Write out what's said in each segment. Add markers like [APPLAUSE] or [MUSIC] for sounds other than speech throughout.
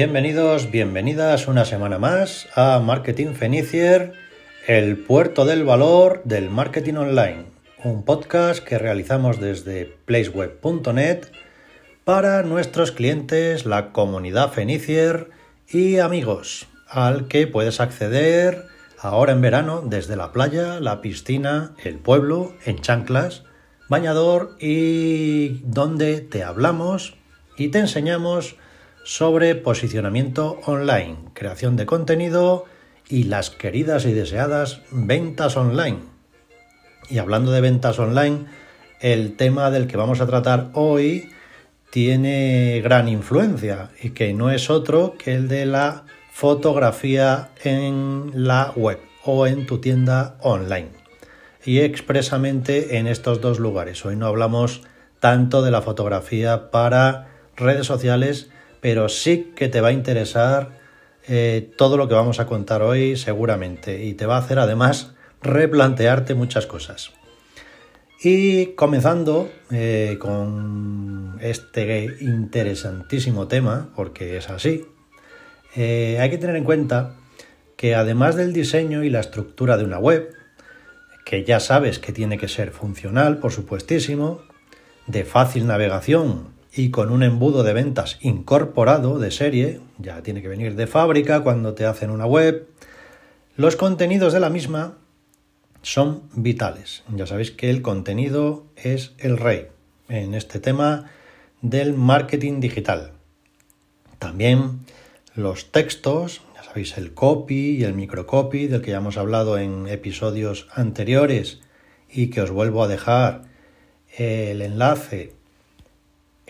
Bienvenidos, bienvenidas una semana más a Marketing Fenicier, el puerto del valor del marketing online, un podcast que realizamos desde placeweb.net para nuestros clientes, la comunidad Fenicier y amigos, al que puedes acceder ahora en verano desde la playa, la piscina, el pueblo, en chanclas, bañador y donde te hablamos y te enseñamos sobre posicionamiento online, creación de contenido y las queridas y deseadas ventas online. Y hablando de ventas online, el tema del que vamos a tratar hoy tiene gran influencia y que no es otro que el de la fotografía en la web o en tu tienda online. Y expresamente en estos dos lugares. Hoy no hablamos tanto de la fotografía para redes sociales, pero sí que te va a interesar eh, todo lo que vamos a contar hoy seguramente y te va a hacer además replantearte muchas cosas. Y comenzando eh, con este interesantísimo tema, porque es así, eh, hay que tener en cuenta que además del diseño y la estructura de una web, que ya sabes que tiene que ser funcional, por supuestísimo, de fácil navegación y con un embudo de ventas incorporado de serie, ya tiene que venir de fábrica cuando te hacen una web, los contenidos de la misma son vitales. Ya sabéis que el contenido es el rey en este tema del marketing digital. También los textos, ya sabéis, el copy y el microcopy del que ya hemos hablado en episodios anteriores y que os vuelvo a dejar el enlace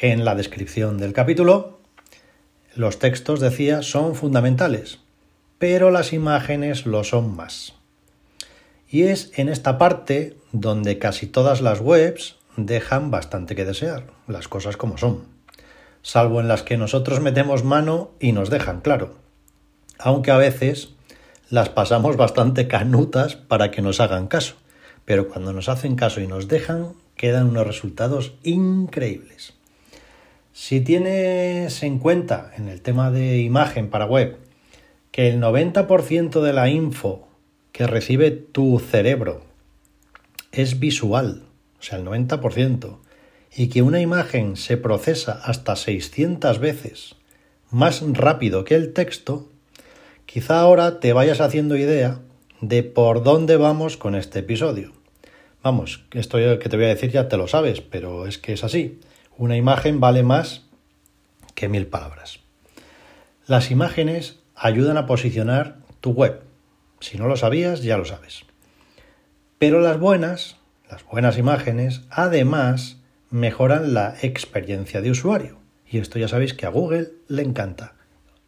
en la descripción del capítulo, los textos, decía, son fundamentales, pero las imágenes lo son más. Y es en esta parte donde casi todas las webs dejan bastante que desear, las cosas como son, salvo en las que nosotros metemos mano y nos dejan claro, aunque a veces las pasamos bastante canutas para que nos hagan caso, pero cuando nos hacen caso y nos dejan, quedan unos resultados increíbles. Si tienes en cuenta en el tema de imagen para web que el 90% de la info que recibe tu cerebro es visual, o sea, el 90%, y que una imagen se procesa hasta 600 veces más rápido que el texto, quizá ahora te vayas haciendo idea de por dónde vamos con este episodio. Vamos, esto que te voy a decir ya te lo sabes, pero es que es así una imagen vale más que mil palabras. Las imágenes ayudan a posicionar tu web. Si no lo sabías, ya lo sabes. Pero las buenas, las buenas imágenes, además mejoran la experiencia de usuario. Y esto ya sabéis que a Google le encanta.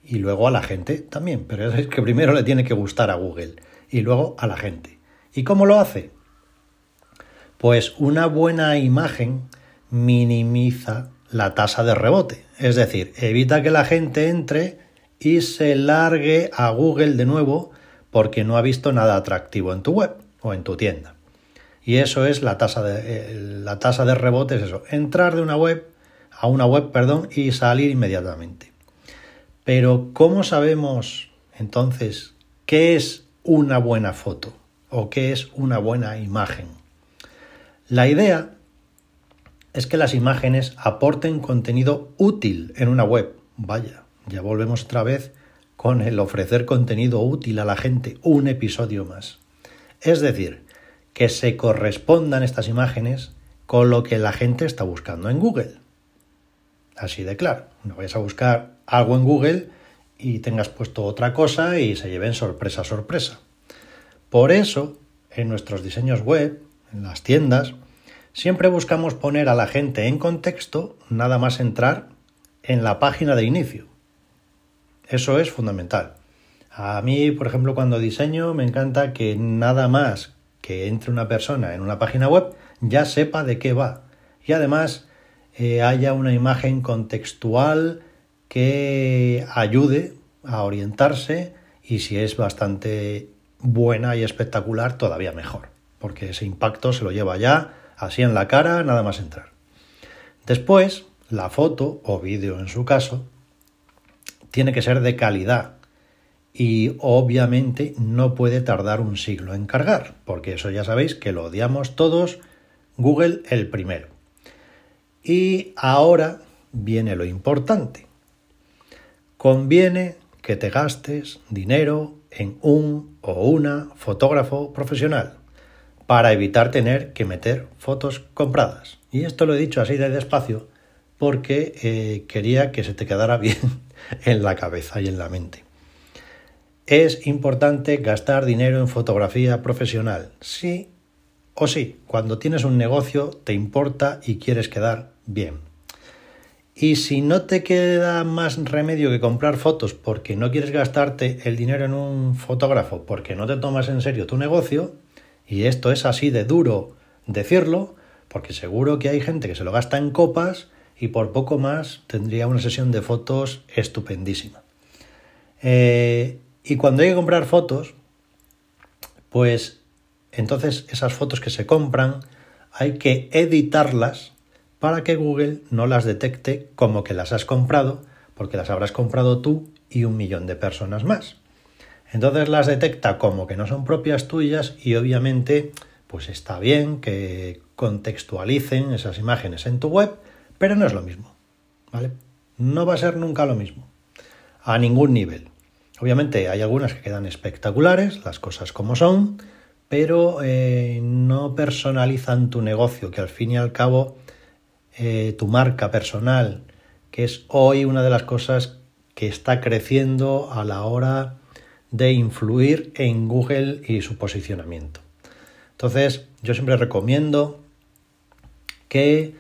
Y luego a la gente también. Pero ya sabéis que primero le tiene que gustar a Google y luego a la gente. ¿Y cómo lo hace? Pues una buena imagen minimiza la tasa de rebote, es decir, evita que la gente entre y se largue a Google de nuevo porque no ha visto nada atractivo en tu web o en tu tienda. Y eso es la tasa de, eh, la tasa de rebote, es eso, entrar de una web a una web, perdón, y salir inmediatamente. Pero ¿cómo sabemos entonces qué es una buena foto o qué es una buena imagen? La idea es que las imágenes aporten contenido útil en una web. Vaya, ya volvemos otra vez con el ofrecer contenido útil a la gente, un episodio más. Es decir, que se correspondan estas imágenes con lo que la gente está buscando en Google. Así de claro, no vayas a buscar algo en Google y tengas puesto otra cosa y se lleven sorpresa, sorpresa. Por eso, en nuestros diseños web, en las tiendas, Siempre buscamos poner a la gente en contexto nada más entrar en la página de inicio. Eso es fundamental. A mí, por ejemplo, cuando diseño me encanta que nada más que entre una persona en una página web ya sepa de qué va. Y además eh, haya una imagen contextual que ayude a orientarse y si es bastante buena y espectacular, todavía mejor, porque ese impacto se lo lleva ya así en la cara, nada más entrar. Después, la foto o vídeo en su caso, tiene que ser de calidad y obviamente no puede tardar un siglo en cargar, porque eso ya sabéis que lo odiamos todos, Google el primero. Y ahora viene lo importante. Conviene que te gastes dinero en un o una fotógrafo profesional para evitar tener que meter fotos compradas. Y esto lo he dicho así de despacio porque eh, quería que se te quedara bien [LAUGHS] en la cabeza y en la mente. Es importante gastar dinero en fotografía profesional, sí o sí. Cuando tienes un negocio te importa y quieres quedar bien. Y si no te queda más remedio que comprar fotos porque no quieres gastarte el dinero en un fotógrafo, porque no te tomas en serio tu negocio, y esto es así de duro decirlo, porque seguro que hay gente que se lo gasta en copas y por poco más tendría una sesión de fotos estupendísima. Eh, y cuando hay que comprar fotos, pues entonces esas fotos que se compran hay que editarlas para que Google no las detecte como que las has comprado, porque las habrás comprado tú y un millón de personas más. Entonces las detecta como que no son propias tuyas y obviamente pues está bien que contextualicen esas imágenes en tu web, pero no es lo mismo, ¿vale? No va a ser nunca lo mismo, a ningún nivel. Obviamente hay algunas que quedan espectaculares, las cosas como son, pero eh, no personalizan tu negocio, que al fin y al cabo eh, tu marca personal, que es hoy una de las cosas que está creciendo a la hora de influir en Google y su posicionamiento. Entonces, yo siempre recomiendo que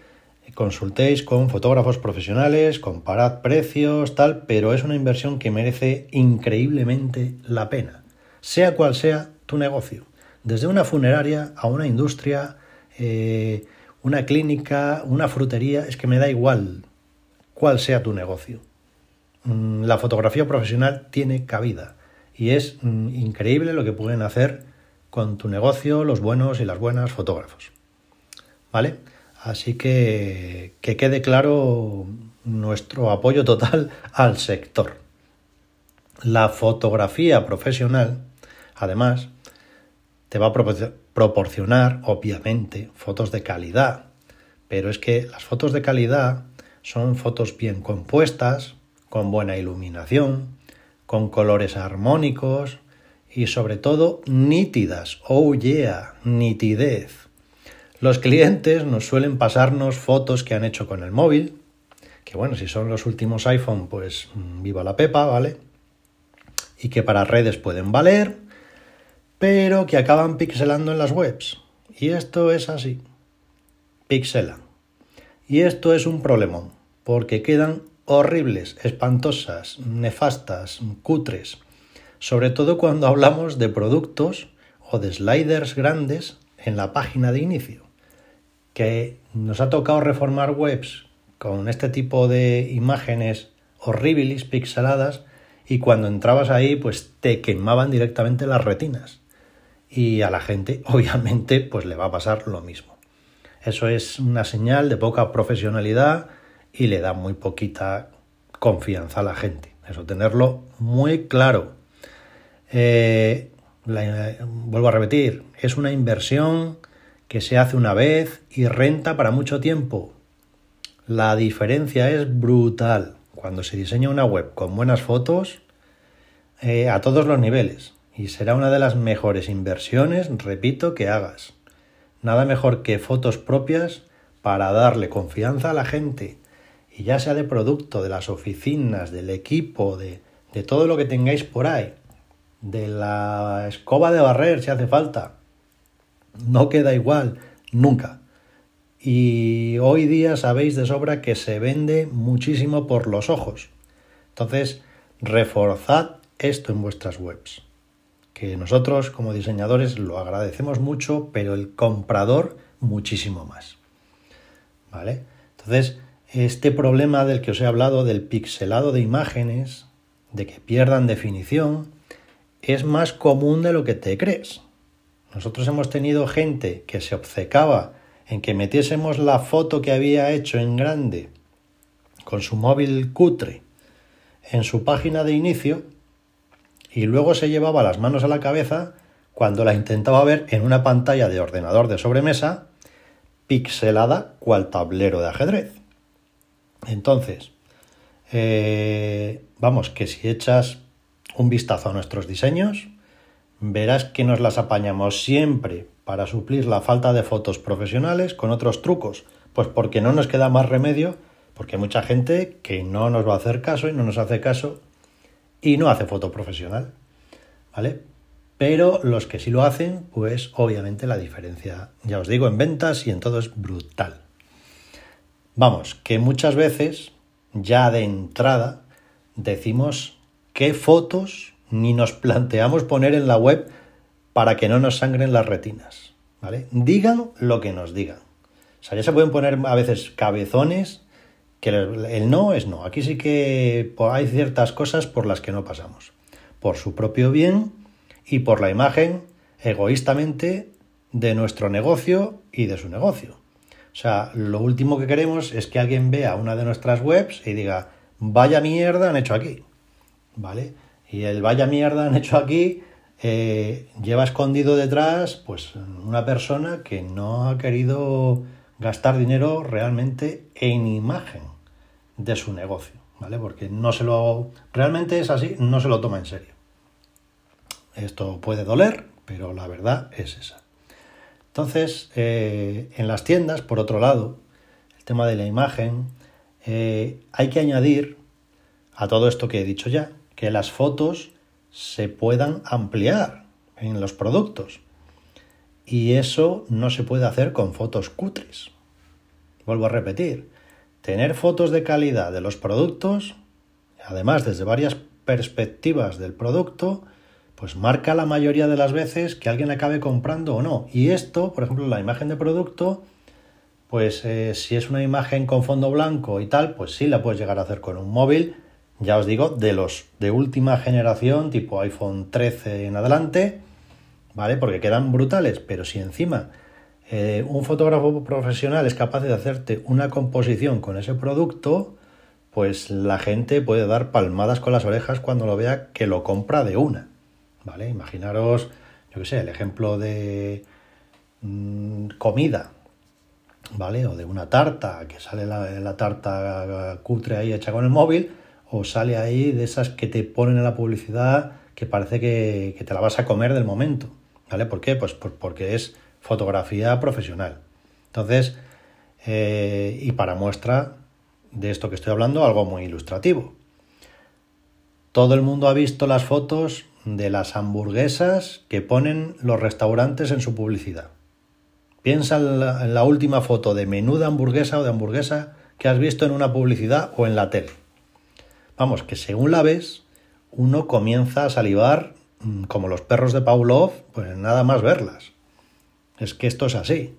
consultéis con fotógrafos profesionales, comparad precios, tal, pero es una inversión que merece increíblemente la pena, sea cual sea tu negocio, desde una funeraria a una industria, eh, una clínica, una frutería, es que me da igual cuál sea tu negocio. Mm, la fotografía profesional tiene cabida y es mm, increíble lo que pueden hacer con tu negocio los buenos y las buenas fotógrafos. ¿Vale? Así que que quede claro nuestro apoyo total [LAUGHS] al sector. La fotografía profesional, además, te va a proporcionar, obviamente, fotos de calidad. Pero es que las fotos de calidad son fotos bien compuestas, con buena iluminación, con colores armónicos y sobre todo nítidas. Oh yeah, nitidez. Los clientes nos suelen pasarnos fotos que han hecho con el móvil, que bueno, si son los últimos iPhone, pues mm, viva la pepa, ¿vale? Y que para redes pueden valer, pero que acaban pixelando en las webs. Y esto es así. Pixelan. Y esto es un problemón, porque quedan horribles, espantosas, nefastas, cutres, sobre todo cuando hablamos de productos o de sliders grandes en la página de inicio, que nos ha tocado reformar webs con este tipo de imágenes horribles, pixeladas, y cuando entrabas ahí, pues te quemaban directamente las retinas. Y a la gente, [LAUGHS] obviamente, pues le va a pasar lo mismo. Eso es una señal de poca profesionalidad y le da muy poquita confianza a la gente. Eso, tenerlo muy claro. Eh, vuelvo a repetir, es una inversión que se hace una vez y renta para mucho tiempo. La diferencia es brutal cuando se diseña una web con buenas fotos eh, a todos los niveles y será una de las mejores inversiones, repito, que hagas. Nada mejor que fotos propias para darle confianza a la gente y ya sea de producto, de las oficinas, del equipo, de, de todo lo que tengáis por ahí, de la escoba de barrer si hace falta, no queda igual nunca. Y hoy día sabéis de sobra que se vende muchísimo por los ojos. Entonces, reforzad esto en vuestras webs. Que nosotros como diseñadores lo agradecemos mucho, pero el comprador muchísimo más. ¿Vale? Entonces, este problema del que os he hablado, del pixelado de imágenes, de que pierdan definición, es más común de lo que te crees. Nosotros hemos tenido gente que se obcecaba en que metiésemos la foto que había hecho en grande con su móvil cutre en su página de inicio y luego se llevaba las manos a la cabeza cuando la intentaba ver en una pantalla de ordenador de sobremesa pixelada cual tablero de ajedrez. Entonces, eh, vamos, que si echas un vistazo a nuestros diseños, verás que nos las apañamos siempre para suplir la falta de fotos profesionales con otros trucos, pues porque no nos queda más remedio, porque hay mucha gente que no nos va a hacer caso y no nos hace caso y no hace foto profesional, ¿vale? Pero los que sí lo hacen, pues obviamente la diferencia, ya os digo, en ventas y en todo es brutal. Vamos, que muchas veces, ya de entrada, decimos qué fotos ni nos planteamos poner en la web para que no nos sangren las retinas. Digan lo que nos digan. O sea, ya se pueden poner a veces cabezones que el no es no. Aquí sí que hay ciertas cosas por las que no pasamos. Por su propio bien y por la imagen egoístamente de nuestro negocio y de su negocio. O sea, lo último que queremos es que alguien vea una de nuestras webs y diga, vaya mierda han hecho aquí. ¿Vale? Y el vaya mierda han hecho aquí eh, lleva escondido detrás pues una persona que no ha querido gastar dinero realmente en imagen de su negocio, ¿vale? Porque no se lo realmente es así, no se lo toma en serio. Esto puede doler, pero la verdad es esa. Entonces, eh, en las tiendas, por otro lado, el tema de la imagen, eh, hay que añadir a todo esto que he dicho ya, que las fotos se puedan ampliar en los productos. Y eso no se puede hacer con fotos cutres. Vuelvo a repetir, tener fotos de calidad de los productos, además desde varias perspectivas del producto, pues marca la mayoría de las veces que alguien acabe comprando o no. Y esto, por ejemplo, la imagen de producto, pues eh, si es una imagen con fondo blanco y tal, pues sí la puedes llegar a hacer con un móvil ya os digo, de los de última generación, tipo iPhone 13 en adelante, ¿vale? Porque quedan brutales, pero si encima eh, un fotógrafo profesional es capaz de hacerte una composición con ese producto, pues la gente puede dar palmadas con las orejas cuando lo vea que lo compra de una, ¿vale? Imaginaros, yo qué sé, el ejemplo de mm, comida, ¿vale? O de una tarta, que sale la, la tarta cutre ahí hecha con el móvil, o sale ahí de esas que te ponen en la publicidad que parece que, te la vas a comer del momento. ¿Vale? ¿Por qué? Pues porque es fotografía profesional. Entonces, eh, y para muestra de esto que estoy hablando, algo muy ilustrativo. Todo el mundo ha visto las fotos de las hamburguesas que ponen los restaurantes en su publicidad. Piensa en la, última foto de menuda hamburguesa o de hamburguesa que has visto en una publicidad o en la tele. Vamos, que según la ves, uno comienza a salivar mm, como los perros de Pavlov, pues nada más verlas. Es que esto es así.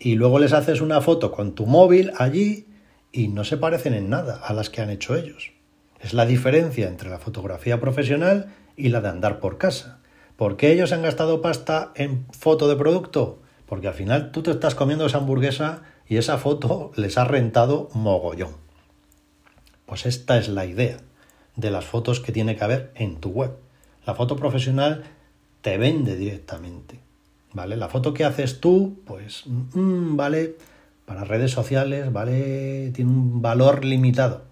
Y luego les haces una foto con tu móvil allí y no se parecen en nada a las que han hecho ellos. Es la diferencia entre la fotografía profesional y la de andar por casa. ¿Por qué ellos han gastado pasta en foto de producto? Porque al final tú te estás comiendo esa hamburguesa y esa foto les ha rentado mogollón. Pues esta es la idea de las fotos que tiene que haber en tu web. La foto profesional te vende directamente. ¿Vale? La foto que haces tú, pues, mm, vale, para redes sociales, vale, tiene un valor limitado.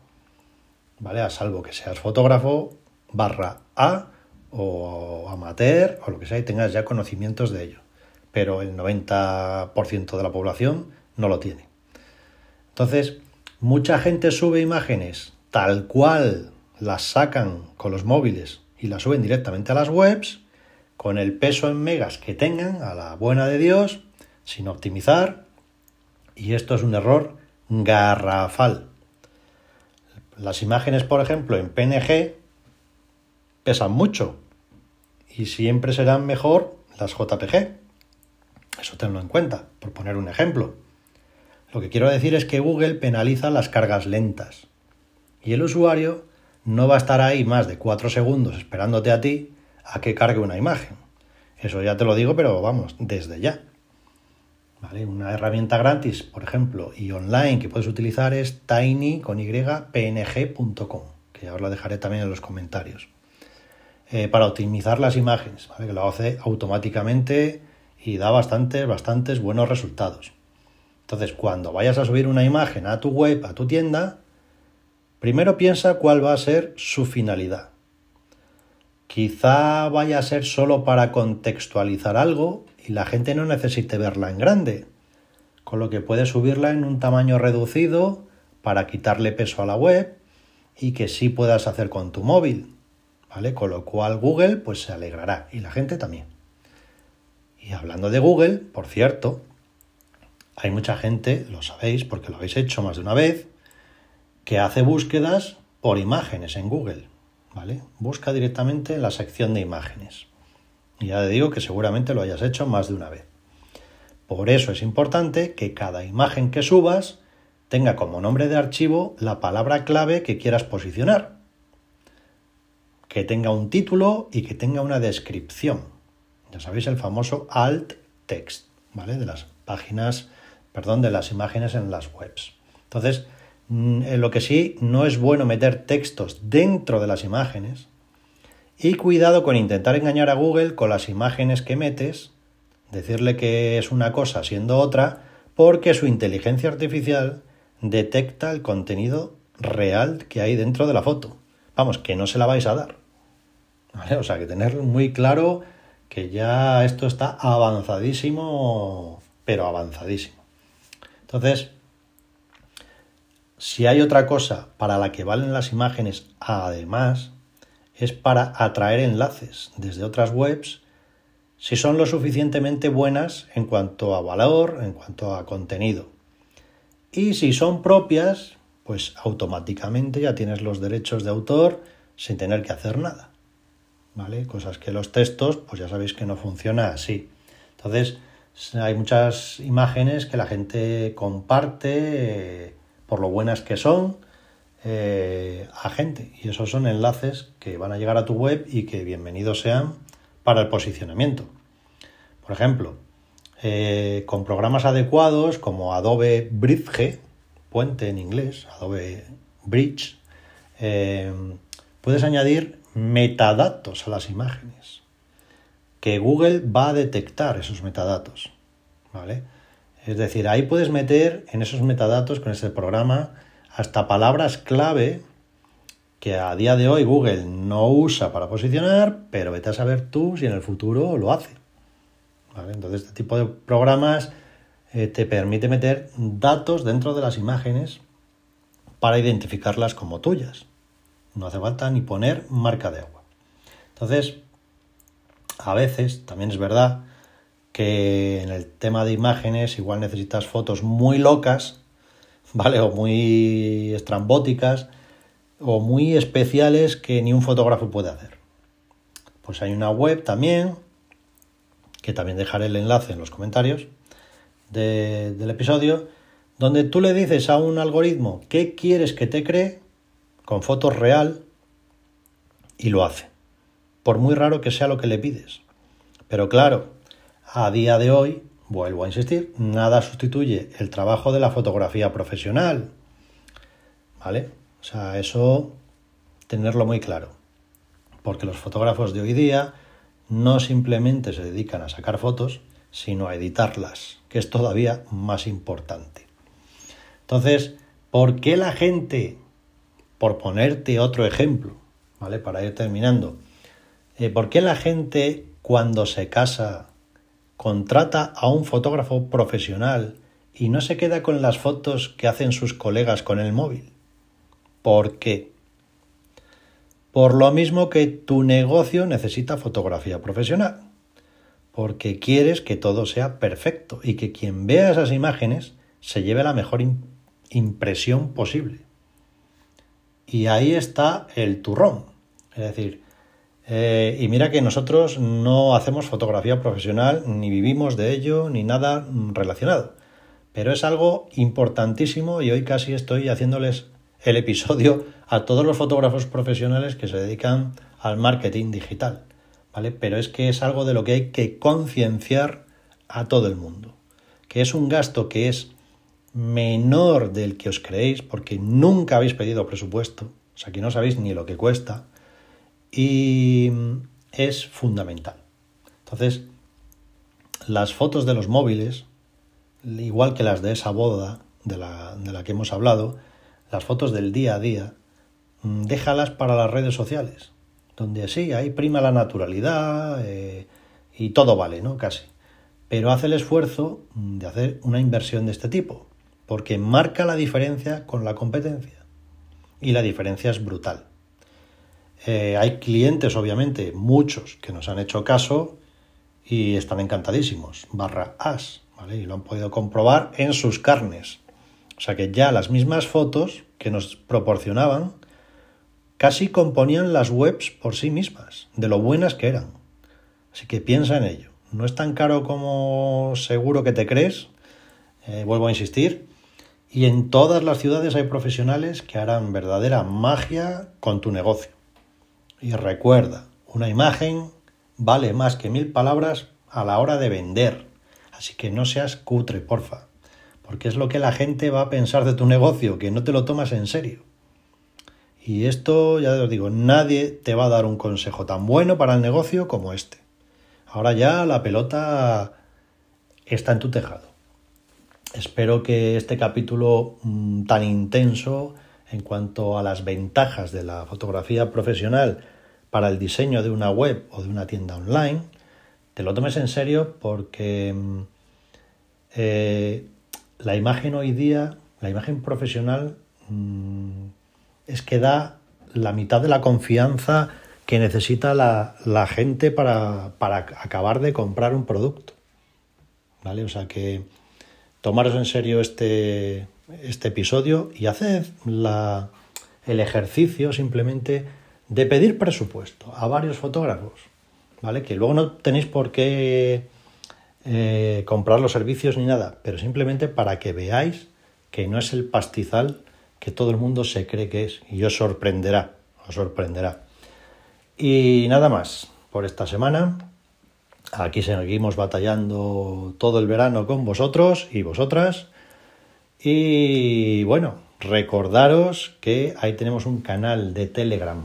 ¿Vale? A salvo que seas fotógrafo barra A o amateur o lo que sea y tengas ya conocimientos de ello. Pero el 90% de la población no lo tiene. Entonces, Mucha gente sube imágenes tal cual las sacan con los móviles y las suben directamente a las webs, con el peso en megas que tengan, a la buena de Dios, sin optimizar, y esto es un error garrafal. Las imágenes, por ejemplo, en PNG pesan mucho y siempre serán mejor las JPG. Eso tenlo en cuenta, por poner un ejemplo. Lo que quiero decir es que Google penaliza las cargas lentas y el usuario no va a estar ahí más de cuatro segundos esperándote a ti a que cargue una imagen. Eso ya te lo digo, pero vamos, desde ya. Una herramienta gratis, por ejemplo, y online que puedes utilizar es tinypng.com, que ahora lo dejaré también en los comentarios. Eh, para optimizar las imágenes, que lo hace automáticamente y da bastantes, bastantes buenos resultados. Entonces, cuando vayas a subir una imagen a tu web, a tu tienda, primero piensa cuál va a ser su finalidad. Quizá vaya a ser solo para contextualizar algo y la gente no necesite verla en grande, con lo que puedes subirla en un tamaño reducido para quitarle peso a la web y que sí puedas hacer con tu móvil, ¿vale? Con lo cual Google pues se alegrará y la gente también. Y hablando de Google, por cierto, hay mucha gente, lo sabéis porque lo habéis hecho más de una vez, que hace búsquedas por imágenes en Google, ¿vale? Busca directamente en la sección de imágenes. Y ya te digo que seguramente lo hayas hecho más de una vez. Por eso es importante que cada imagen que subas tenga como nombre de archivo la palabra clave que quieras posicionar. Que tenga un título y que tenga una descripción. Ya sabéis el famoso alt text, ¿vale? De las páginas, perdón, de las imágenes en las webs. Entonces, mm, lo que sí, no es bueno meter textos dentro de las imágenes. Y cuidado con intentar engañar a Google con las imágenes que metes, decirle que es una cosa siendo otra, porque su inteligencia artificial detecta el contenido real que hay dentro de la foto. Vamos, que no se la vais a dar. ¿Vale? O sea, que tener muy claro que ya esto está avanzadísimo, pero avanzadísimo. Entonces, si hay otra cosa para la que valen las imágenes, además, es para atraer enlaces desde otras webs si son lo suficientemente buenas en cuanto a valor, en cuanto a contenido. Y si son propias, pues automáticamente ya tienes los derechos de autor sin tener que hacer nada. ¿vale? Cosas que los textos, pues ya sabéis que no funciona así. Entonces, hay muchas imágenes que la gente comparte eh, por lo buenas que son eh, a gente. Y esos son enlaces que van a llegar a tu web y que bienvenidos sean para el posicionamiento. Por ejemplo, eh, con programas adecuados como Adobe Bridge, puente en inglés, Adobe Bridge, puedes añadir metadatos a las imágenes, que Google va a detectar esos metadatos, ¿vale? Es decir, ahí puedes meter en esos metadatos con ese programa hasta palabras clave que a día de hoy Google no usa para posicionar, pero vete a saber tú si en el futuro lo hace. Entonces, este tipo de programas eh, te permite meter datos dentro de las imágenes para identificarlas como tuyas. No hace falta ni poner marca de agua. Entonces, a veces también es verdad que en el tema de imágenes igual necesitas fotos muy locas, ¿vale? O muy estrambóticas o muy especiales que ni un fotógrafo puede hacer. Pues hay una web también, que también dejaré el enlace en los comentarios del episodio, donde tú le dices a un algoritmo qué quieres que te cree con fotos real y lo hace, por muy raro que sea lo que le pides. Pero claro, a día de hoy, vuelvo a insistir, nada sustituye el trabajo de la fotografía profesional. ¿Vale? O sea, eso tenerlo muy claro. Porque los fotógrafos de hoy día no simplemente se dedican a sacar fotos, sino a editarlas, que es todavía más importante. Entonces, ¿por qué la gente por ponerte otro ejemplo, ¿vale? Para ir terminando. Eh, ¿Por qué la gente cuando se casa contrata a un fotógrafo profesional y no se queda con las fotos que hacen sus colegas con el móvil? ¿Por qué? Por lo mismo que tu negocio necesita fotografía profesional. Porque quieres que todo sea perfecto y que quien vea esas imágenes se lleve la mejor impresión posible. Y ahí está el turrón. Es decir, eh, y mira que nosotros no hacemos fotografía profesional, ni vivimos de ello, ni nada relacionado. Pero es algo importantísimo y hoy casi estoy haciéndoles el episodio a todos los fotógrafos profesionales que se dedican al marketing digital. ¿Vale? Pero es que es algo de lo que hay que concienciar a todo el mundo. Que es un gasto que es menor del que os creéis, porque nunca habéis pedido presupuesto, O sea, que no sabéis ni lo que cuesta. Y es fundamental. Entonces, las fotos de los móviles, igual que las de esa boda de la, de la que hemos hablado, las fotos del día a día, mm, déjalas para las redes sociales, donde sí, ahí prima la naturalidad eh, y todo vale, ¿no? Casi. Pero hace el esfuerzo de hacer una inversión de este tipo, porque marca la diferencia con la competencia. Y la diferencia es brutal. Eh, hay clientes, obviamente, muchos que nos han hecho caso y están encantadísimos, barra as, ¿vale? Y lo han podido comprobar en sus carnes. O sea que ya las mismas fotos que nos proporcionaban casi componían las webs por sí mismas, de lo buenas que eran. Así que piensa en ello. No es tan caro como seguro que te crees, eh, vuelvo a insistir, y en todas las ciudades hay profesionales que harán verdadera magia con tu negocio. Y recuerda, una imagen vale más que mil palabras a la hora de vender. Así que no seas cutre, porfa porque es lo que la gente va a pensar de tu negocio, que no te lo tomas en serio. Y esto, ya os digo, nadie te va a dar un consejo tan bueno para el negocio como este. Ahora ya la pelota está en tu tejado. Espero que este capítulo mm, tan intenso en cuanto a las ventajas de la fotografía profesional para el diseño de una web o de una tienda online, te lo tomes en serio porque mm, eh, la imagen hoy día, la imagen profesional, mm, es que da la mitad de la confianza que necesita la, gente para, acabar de comprar un producto. ¿Vale? O sea que tomaros en serio este, este episodio y haced la, el ejercicio simplemente de pedir presupuesto a varios fotógrafos. ¿Vale? Que luego no tenéis por qué eh, comprar los servicios ni nada, pero simplemente para que veáis que no es el pastizal que todo el mundo se cree que es y os sorprenderá, os sorprenderá. Y nada más por esta semana. Aquí seguimos batallando todo el verano con vosotros y vosotras. Y bueno, recordaros que ahí tenemos un canal de Telegram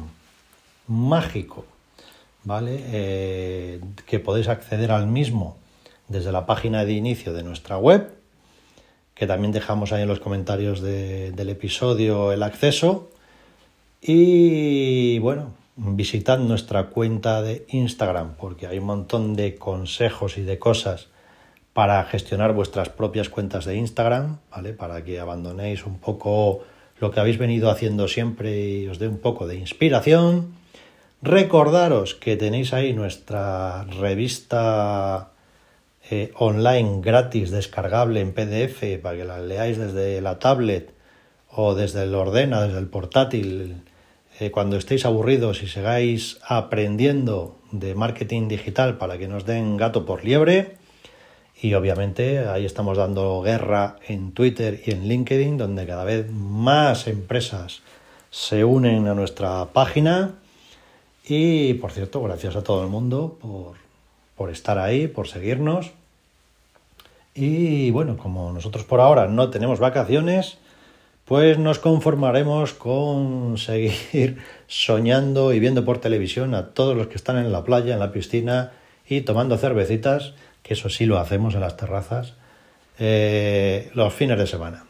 mágico, ¿vale? Eh, que podéis acceder al mismo desde la página de inicio de nuestra web, que también dejamos ahí en los comentarios del episodio el acceso. Y bueno, visitad nuestra cuenta de Instagram, porque hay un montón de consejos y de cosas para gestionar vuestras propias cuentas de Instagram, ¿vale? Para que abandonéis un poco lo que habéis venido haciendo siempre y os dé un poco de inspiración. Recordaros que tenéis ahí nuestra revista eh, online gratis descargable en PDF para que la leáis desde la tablet o desde el ordena, desde el portátil, eh, cuando estéis aburridos y sigáis aprendiendo de marketing digital para que nos den gato por liebre. Y obviamente ahí estamos dando guerra en Twitter y en LinkedIn, donde cada vez más empresas se unen a nuestra página. Y por cierto, gracias a todo el mundo por, por estar ahí, por seguirnos. Y bueno, como nosotros por ahora no tenemos vacaciones, pues nos conformaremos con seguir [LAUGHS] soñando y viendo por televisión a todos los que están en la playa, en la piscina y tomando cervecitas, que eso sí lo hacemos en las terrazas, eh, los fines de semana.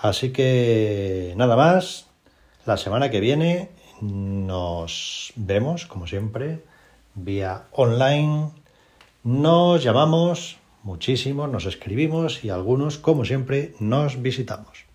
Así que nada más, la semana que viene nos vemos, como siempre, vía online. Nos llamamos muchísimos, nos escribimos y algunos, como siempre, nos visitamos.